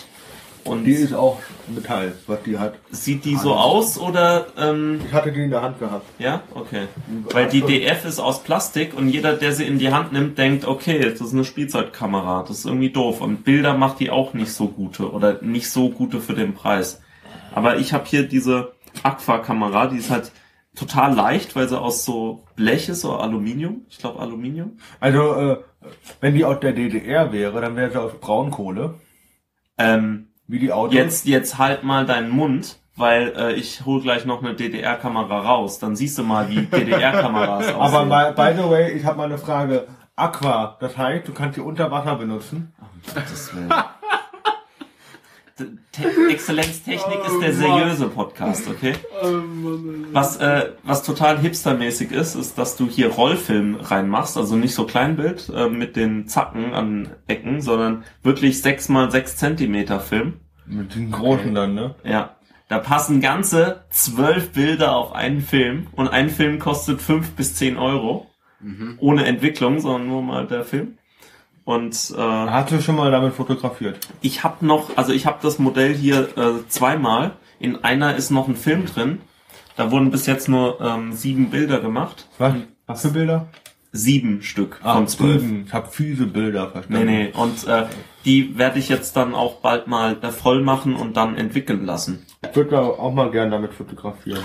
Und Die ist auch Metall, was die hat. sieht die so aus oder ähm, Ich hatte die in der Hand gehabt. ja, okay. Weil die DF ist aus Plastik und jeder, der sie in die Hand nimmt, denkt, okay, das ist eine Spielzeugkamera. Das ist irgendwie doof. Und Bilder macht die auch nicht so gute oder nicht so gute für den Preis. Aber ich habe hier diese Aqua-Kamera, die ist halt total leicht, weil sie aus so Blech ist, so Aluminium. Ich glaube Aluminium. Also, äh, wenn die aus der DDR wäre, dann wäre sie aus Braunkohle. Ähm, Wie die Autos. jetzt, jetzt halt mal deinen Mund, weil äh, ich hol gleich noch eine DDR-Kamera raus. Dann siehst du mal, wie DDR-Kameras aussehen. Aber by, by the way, ich habe mal eine Frage. Aqua, das heißt, du kannst die unter Wasser benutzen. Gottes Willen. Te Exzellenztechnik ist der seriöse Podcast, okay? Was, äh, was total hipstermäßig ist, ist, dass du hier Rollfilm reinmachst, also nicht so Kleinbild äh, mit den Zacken an Ecken, sondern wirklich 6 mal 6 Zentimeter Film. Mit den großen dann, ne? Ja. Da passen ganze zwölf Bilder auf einen Film und ein Film kostet fünf bis zehn Euro. Ohne Entwicklung, sondern nur mal der Film. Und äh, Hast du schon mal damit fotografiert? ich habe noch, also ich habe das Modell hier äh, zweimal. In einer ist noch ein Film drin. Da wurden bis jetzt nur ähm, sieben Bilder gemacht. Was? Was für Bilder? Sieben Stück Ah, von zwölf. sieben. Ich habe fiese Bilder Nee, verstanden. nee. Und äh, die werde ich jetzt dann auch bald mal äh, voll machen und dann entwickeln lassen. Ich würde auch mal gerne damit fotografieren.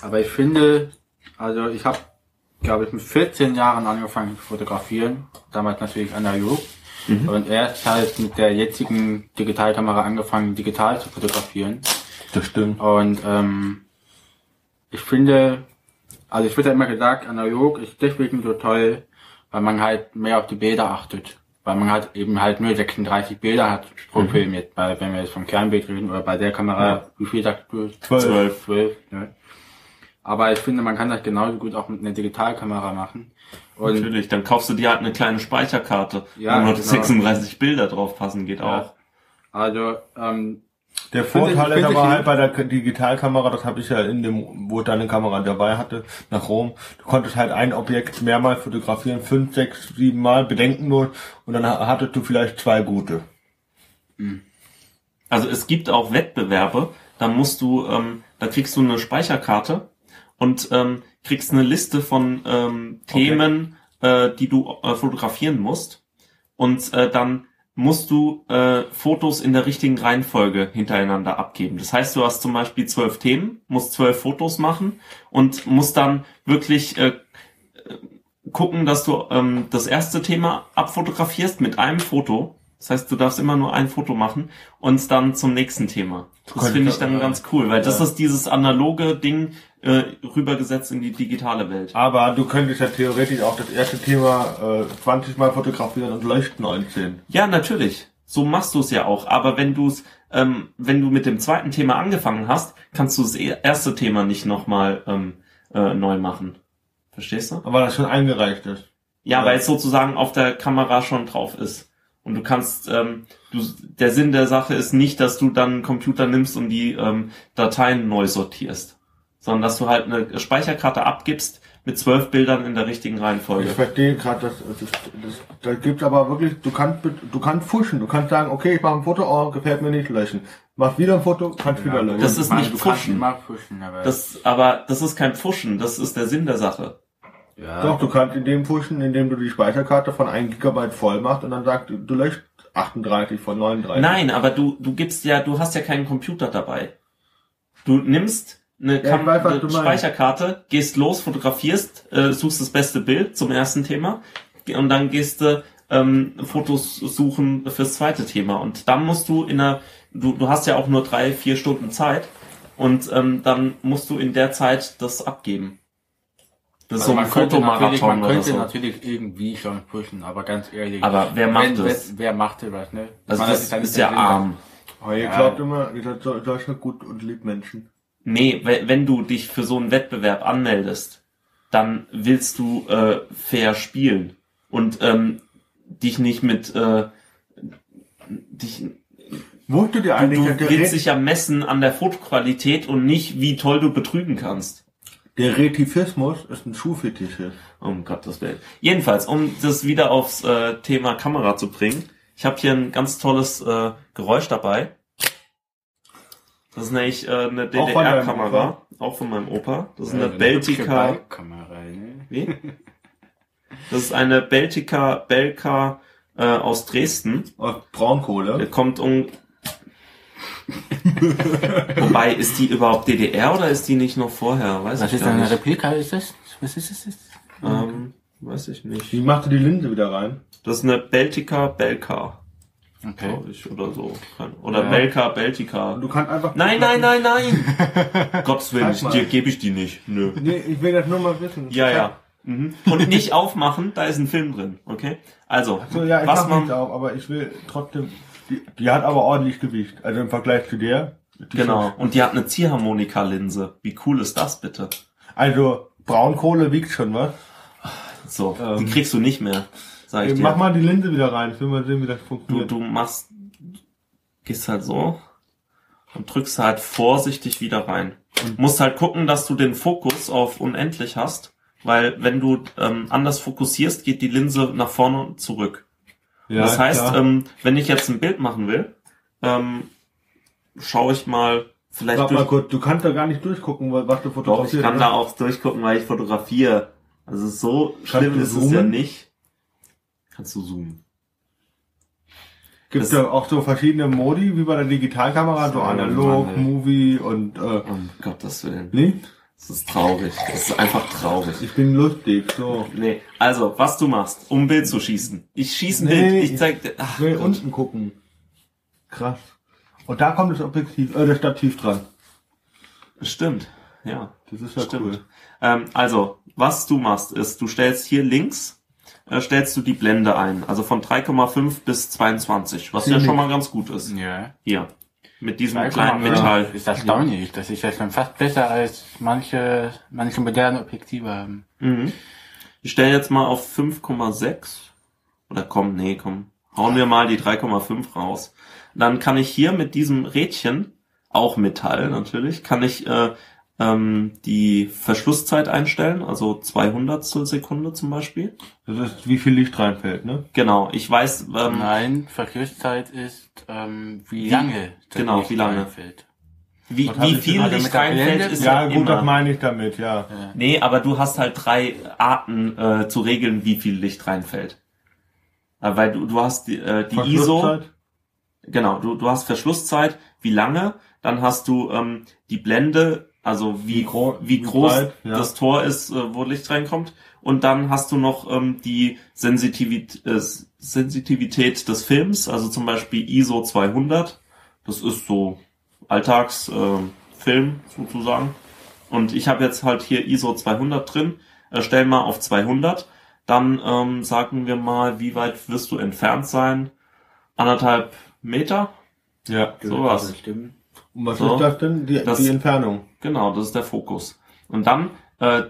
Aber ich finde, also ich habe, glaube ich, mit 14 Jahren angefangen zu fotografieren. Damals natürlich analog. Und erst halt mit der jetzigen Digitalkamera angefangen, digital zu fotografieren. Das stimmt. Und ähm, ich finde, also ich wird ja immer gesagt, analog ist deswegen so toll, weil man halt mehr auf die Bilder achtet. Weil man halt eben halt nur 36 Bilder hat pro Film jetzt, bei, wenn wir jetzt vom Kernbild reden oder bei der Kamera, wie viel sagst du? Zwölf. Zwölf. Zwölf, ne? Aber ich finde, man kann das genauso gut auch mit einer Digitalkamera machen. Und Natürlich, dann kaufst du dir halt eine kleine Speicherkarte, Ja, wo nur genau. 36 Bilder drauf passen, geht Ja. auch. also, ähm, Der ich- Vorteil ist aber halt bei der Digitalkamera, das habe ich ja in dem, wo ich deine Kamera dabei hatte, nach Rom. Du konntest halt ein Objekt mehrmals fotografieren, fünf, sechs, sieben Mal, bedenkenlos, und dann ha- hattest du vielleicht zwei gute. Also es gibt auch Wettbewerbe, da musst du, ähm, da kriegst du eine Speicherkarte und ähm, kriegst eine Liste von ähm, Themen, äh, die du äh, fotografieren musst. Und äh, dann musst du äh, Fotos in der richtigen Reihenfolge hintereinander abgeben. Das heißt, du hast zum Beispiel zwölf Themen, musst zwölf Fotos machen und musst dann wirklich äh, gucken, dass du ähm, das erste Thema abfotografierst mit einem Foto. Das heißt, du darfst immer nur ein Foto machen und dann zum nächsten Thema. Das finde ich dann ganz cool, weil das ist dieses analoge Ding äh, rübergesetzt in die digitale Welt. Aber du könntest ja theoretisch auch das erste Thema äh, 20 Mal fotografieren und Leuchten einziehen. Ja, natürlich. So machst du es ja auch. Aber wenn du es, ähm, wenn du mit dem zweiten Thema angefangen hast, kannst du das e- erste Thema nicht nochmal ähm, äh, neu machen. Verstehst du? Aber das schon eingereicht ist. Ja, Ja. weil es sozusagen auf der Kamera schon drauf ist. Und du kannst, ähm, du, der Sinn der Sache ist nicht, dass du dann einen Computer nimmst und die ähm, Dateien neu sortierst, sondern dass du halt eine Speicherkarte abgibst mit zwölf Bildern in der richtigen Ich Reihenfolge. verstehe gerade, dass das, das, da gibt aber wirklich, du kannst du kannst fuschen, du kannst sagen, okay, ich mache ein Foto, oh, gefällt mir nicht, löschen. Mach wieder ein Foto, kannst wieder löschen. Das ist ich meine, nicht immer pushen, aber Das, aber das ist kein Pfuschen, das ist der Sinn der Sache. ja. Doch, du kannst in dem pushen, indem du die Speicherkarte von 1 Gigabyte voll machst und dann sagst du, du löscht 38 von 39. Nein, aber du, du gibst ja, du hast ja keinen Computer dabei. Du nimmst eine, Ja, Kam weiß, was eine du meinst. Speicherkarte, gehst los, fotografierst, äh, suchst das beste Bild zum ersten Thema und dann gehst du ähm, Fotos suchen fürs zweite Thema. Und dann musst du in einer, du, du hast ja auch nur drei, vier Stunden Zeit und ähm, dann musst du in der Zeit das abgeben. Das ist so ein Also Fotomarathon Man oder könnte so. natürlich irgendwie schon pushen, aber ganz ehrlich. Aber wer macht wenn, das? Wer, wer macht das, ne? Also Man, das ist ist ja arm. Aber ihr Ja. glaubt immer, ihr seid so- Deutschland gut und liebt Menschen. Nee, we- wenn du dich für so einen Wettbewerb anmeldest, dann willst du äh, fair spielen und ähm, dich nicht mit äh, dich, ihr du, eigentlich, du der, willst dich ja messen an der Fotoqualität und nicht, wie toll du betrügen kannst. der Retifismus ist ein Schuhfetisch. Um Gottes Willen. Jedenfalls, um das wieder aufs äh, Thema Kamera zu bringen, ich habe hier ein ganz tolles äh, Geräusch dabei. Das ist nämlich äh, eine DDR-Kamera, auch von meinem Opa. Das ist Ja, eine hübsche Beltica. Ne? Wie? Das ist eine Beltica Belka äh, aus Dresden. Aus Braunkohle. Der kommt um. Wobei, ist die überhaupt DDR oder ist die nicht noch vorher? Weiß Was ich ist gar denn eine nicht. Replika? Ist das? Was ist das? Ähm, weiß ich nicht. Wie macht ihr die Linse wieder rein? Das ist eine Beltica Belka, Okay. glaube ich, oder so. Oder Ja. Belka Beltica. Du kannst einfach... Nein, nein, nein, nein! Gottes Willen, mal. dir gebe ich die nicht. Nö. Nee, ich will das nur mal wissen. Ja, ja. Mhm. Und nicht aufmachen, da ist ein Film drin, okay? Also, So, ja, ich was man, nichts auf, aber ich will trotzdem, die, die hat aber ordentlich Gewicht. Also im Vergleich zu der. genau, schon- und die hat eine Ziehharmonika-Linse. Wie cool ist das bitte? Also Braunkohle wiegt schon was. So, Ähm, die kriegst du nicht mehr, sag ich Ey, dir. Mach mal die Linse wieder rein. Ich will mal sehen, wie das du, funktioniert. du machst, gehst halt so und drückst halt vorsichtig wieder rein. Und musst halt gucken, dass du den Fokus auf unendlich hast, weil wenn du ähm, anders fokussierst, geht die Linse nach vorne und zurück. ja, das heißt, ähm, wenn ich jetzt ein Bild machen will, ähm, schaue ich mal vielleicht Sag mal kurz, du kannst da gar nicht durchgucken, was was du Doch, fotografierst. ich kann ne? da auch durchgucken, weil ich fotografiere. Also so schlimm du ist es ja zoomen? nicht. Kannst du zoomen? Gibt das- ja auch so verschiedene Modi, wie bei der Digitalkamera, so analog, Mann. Movie und äh, Um Gottes Willen. nee, Das ist traurig. Das ist einfach traurig. ich bin lustig, so. Nee, also, was du machst, um ein Bild zu schießen. Ich schieße ein Nee, Bild, nee, ich zeig dir. Ach, Ich will Gott. unten gucken. Krass. Und da kommt das Objektiv, äh, das Stativ dran. Stimmt, ja. Das ist ja Stimmt. cool. Ähm, also, was du machst, ist, du stellst hier links, äh, stellst du die Blende ein. Also von 3,5 bis 22, was ja Ziemlich. schon mal ganz gut ist. Ja. Hier. Mit diesem 2,5 kleinen Metall. Ist erstaunlich. Das ist ja schon fast besser als manche, manche moderne Objektive haben. Mhm. Ich stelle jetzt mal auf 5,6. Oder komm, nee, komm. Hauen wir mal die 3,5 raus. Dann kann ich hier mit diesem Rädchen, auch Metall natürlich, kann ich äh, ähm, die Verschlusszeit einstellen, also 200 Sekunde zum Beispiel. Das ist, wie viel Licht reinfällt, ne? Genau, ich weiß, ähm, Nein, Verschlusszeit ist, ähm, wie, Wie- lange das genau, Licht wie lange. einfällt. wie, Was wie viel Licht reinfällt, ist Ja, halt gut, immer. das meine ich damit, ja. Nee, aber du hast halt drei Arten äh, zu regeln, wie viel Licht reinfällt. Äh, weil du, du hast die, äh, die ISO, Verschlusszeit? genau, du, du hast Verschlusszeit, wie lange, dann hast du ähm, die Blende, also wie, gro- wie groß breit, ja. das Tor ist, äh, wo Licht reinkommt. Und dann hast du noch ähm, die Sensitivität, äh, Sensitivität des Films, also zum Beispiel ISO 200. Das ist so Alltagsfilm äh, Film sozusagen. Und ich habe jetzt halt hier ISO 200 drin. Äh, stell mal auf 200. Dann ähm, sagen wir mal, wie weit wirst du entfernt sein? Anderthalb Meter? Ja. Sowas. Stimmen. Und was So. ist das denn? Die, Das- die Entfernung. Genau, das ist der Fokus. Und dann äh,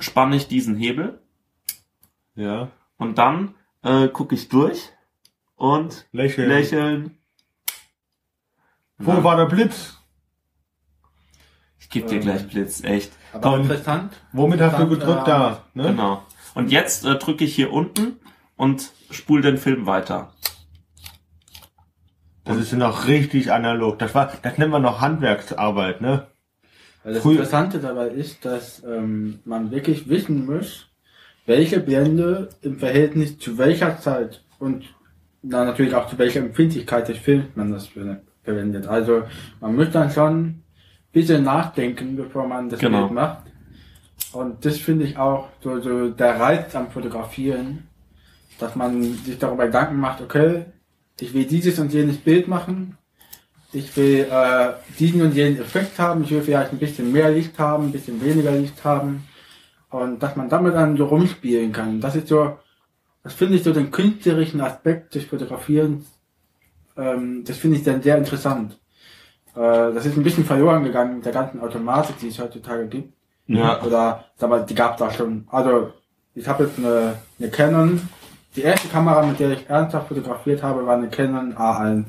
spanne ich diesen Hebel Ja. und dann äh, gucke ich durch und Lächeln. lächeln. Wo war der Blitz? Ich gebe dir Ähm. gleich Blitz, echt. Aber Und- interessant. Womit hast du gedrückt äh, da? Ne? Genau. Und jetzt äh, drücke ich hier unten und spul den Film weiter. Das ist ja noch richtig analog. Das war, das nennen wir noch Handwerksarbeit, ne? Weil das Früher- Interessante dabei ist, dass ähm, man wirklich wissen muss, welche Blende im Verhältnis zu welcher Zeit und dann natürlich auch zu welcher Empfindlichkeit des Films man das ver- verwendet. Also man muss dann schon ein bisschen nachdenken, bevor man das Genau. Bild macht. Und das finde ich auch so, so der Reiz am Fotografieren, dass man sich darüber Gedanken macht, okay, ich will dieses und jenes Bild machen, ich will äh, diesen und jenen Effekt haben, ich will vielleicht ein bisschen mehr Licht haben, ein bisschen weniger Licht haben und dass man damit dann so rumspielen kann. Das ist so, das finde ich so den künstlerischen Aspekt des Fotografierens, ähm, das finde ich dann sehr interessant. Äh, das ist ein bisschen verloren gegangen mit der ganzen Automatik, die es heutzutage gibt. Ja. Oder sag mal, die gab es auch schon. Also ich habe jetzt eine, eine Canon. Die erste Kamera, mit der ich ernsthaft fotografiert habe, war eine Canon A1.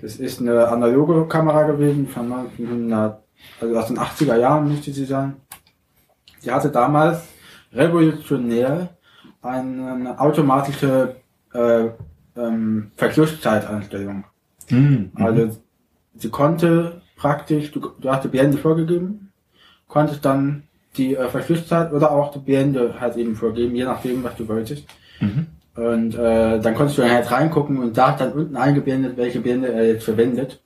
Das ist eine analoge Kamera gewesen von 1900, also aus den 80er Jahren müsste sie sein. Die hatte damals revolutionär eine automatische äh, ähm, Verschlusszeitanstellung. Hm. Also sie konnte praktisch, du, du hast die Blende vorgegeben, konntest dann die äh, Verschlusszeit oder auch die Blende halt eben vorgeben, je nachdem, was du wolltest. Mhm. Und äh, dann konntest du dann halt reingucken und da hat dann unten eingeblendet, welche Blende er jetzt verwendet.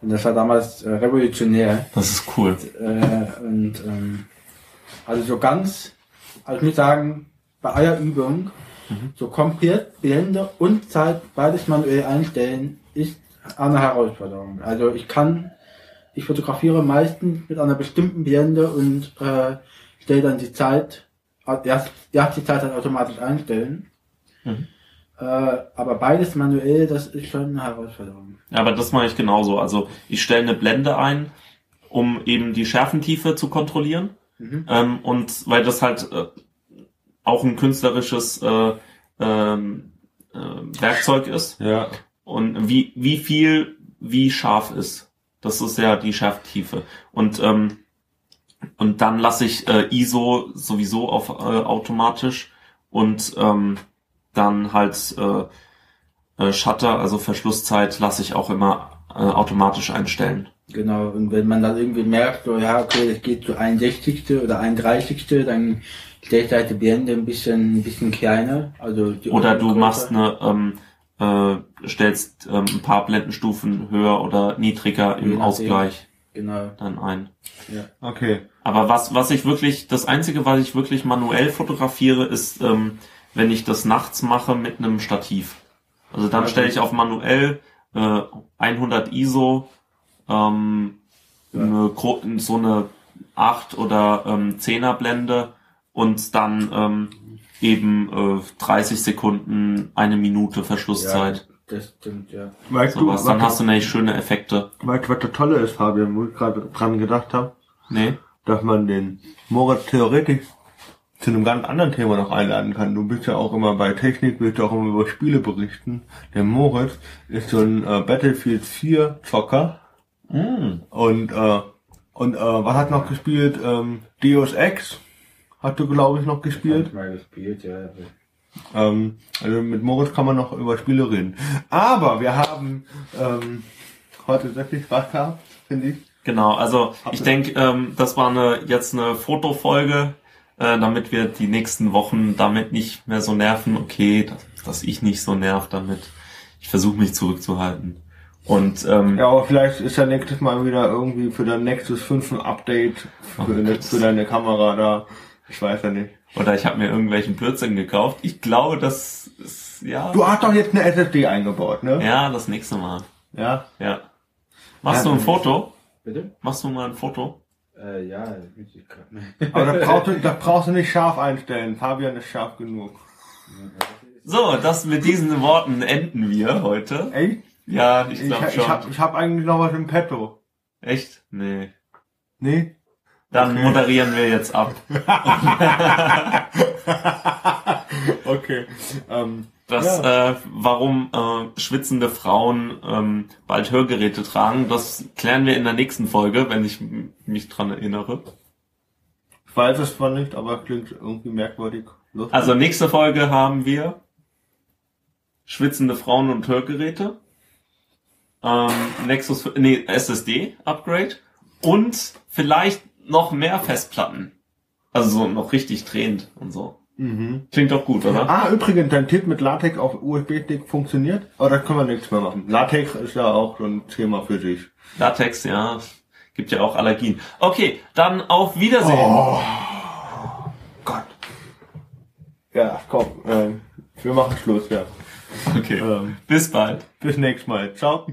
Und das war damals äh, revolutionär. Das ist cool. Äh, und ähm, also so ganz, also ich muss sagen, bei aller Übung, so komplett Blende und Zeit beides manuell einstellen, ist eine Herausforderung. Also ich kann, ich fotografiere meistens mit einer bestimmten Blende und äh, stelle dann die Zeit erst, erst die Zeit dann automatisch einstellen. Mhm. Äh, aber beides manuell, das ist schon eine Herausforderung. Ja, aber das mache ich genauso. Also ich stelle eine Blende ein, um eben die Schärfentiefe zu kontrollieren. Mhm. Ähm, und weil das halt äh, auch ein künstlerisches äh, ähm, äh, Werkzeug ist. Ja. Und wie, wie viel, wie scharf ist. Das ist ja die Schärftiefe. Und, ähm, und dann lasse ich äh, ISO sowieso auf äh, automatisch und ähm, dann halt äh, äh, Shutter, also Verschlusszeit, lasse ich auch immer äh, automatisch einstellen. Genau, und wenn man dann irgendwie merkt, so, ja, okay, das geht zu 61. oder 31. dann stelle ich halt die Blende ein bisschen, ein bisschen kleiner. Also die Oder du machst eine, ähm, äh, stellst ähm, ein paar Blendenstufen höher oder niedriger im. Ausgleich Genau, dann ein. ja. Okay. Aber was, was ich wirklich, das einzige, was ich wirklich manuell fotografiere, ist, ähm, wenn ich das nachts mache mit einem Stativ. Also dann Ja, stelle ich auf manuell äh, 100 ISO, ähm, Ja. eine, so eine 8 oder ähm, 10er Blende und dann ähm, eben äh, 30 Sekunden, eine Minute Verschlusszeit. Das stimmt, ja. Weißt du, Sowas. Dann was, hast du nämlich schöne Effekte. weißt du, was das Tolle ist, Fabian, wo ich gerade dran gedacht habe? Nee? dass man den Moritz theoretisch zu einem ganz anderen Thema noch einladen kann. Du bist ja auch immer bei Technik, willst du auch immer über Spiele berichten. Der Moritz ist so ein äh, Battlefield 4 Zocker Mm. und äh, und äh, was hat noch gespielt? Ähm, Deus Ex hat du glaube ich noch gespielt. Mal gespielt, ja. Ähm, also mit Moritz kann man noch über Spiele reden. Aber wir haben ähm, heute sehr viel Spaß gehabt, finde ich. Genau, also ich denke, ähm, das war eine jetzt eine Fotofolge, äh, damit wir die nächsten Wochen damit nicht mehr so nerven. Okay, dass, dass ich nicht so nerv damit. Ich versuche mich zurückzuhalten. Und ähm, Ja, aber vielleicht ist ja nächstes Mal wieder irgendwie für dein nächstes 5 ein Update für, Oh für deine Kamera da. Ich weiß ja nicht. oder ich habe mir irgendwelchen Blödsinn gekauft. Ich glaube, das ist ja Du hast doch jetzt eine SSD eingebaut, ne? ja das nächste Mal. Ja. Ja. Machst Ja, du ein Foto? Bitte? Machst du mal ein Foto? Äh, ja, ich. Aber das brauchst, du, das brauchst du nicht scharf einstellen. Fabian ist scharf genug. So, das mit diesen Worten enden wir heute. Echt? Ja, ich Ich, glaube ich, schon. hab, ich hab eigentlich noch was im Petto. Echt? Nee. Nee? Dann Okay. moderieren wir jetzt ab. Okay. Ähm, Das, Ja. äh, warum äh, schwitzende Frauen ähm, bald Hörgeräte tragen, das klären wir in der nächsten Folge, wenn ich mich dran erinnere. ich weiß es zwar nicht, aber klingt irgendwie merkwürdig. Lustig. Also nächste Folge haben wir schwitzende Frauen und Hörgeräte, ähm, Nexus, nee, SSD Upgrade und vielleicht noch mehr Festplatten. Also so noch richtig drehend und so. Mhm. Klingt doch gut, oder? Ah, übrigens, dein Tipp mit Latex auf USB-Stick funktioniert, aber da können wir nichts mehr machen. Latex ist ja auch so ein Thema für sich. Latex, ja. Gibt ja auch Allergien. Okay, dann auf Wiedersehen. Oh. Gott. Ja, komm, ähm, wir machen Schluss, ja. Okay. Ähm, Bis bald. bis nächstes Mal. Ciao.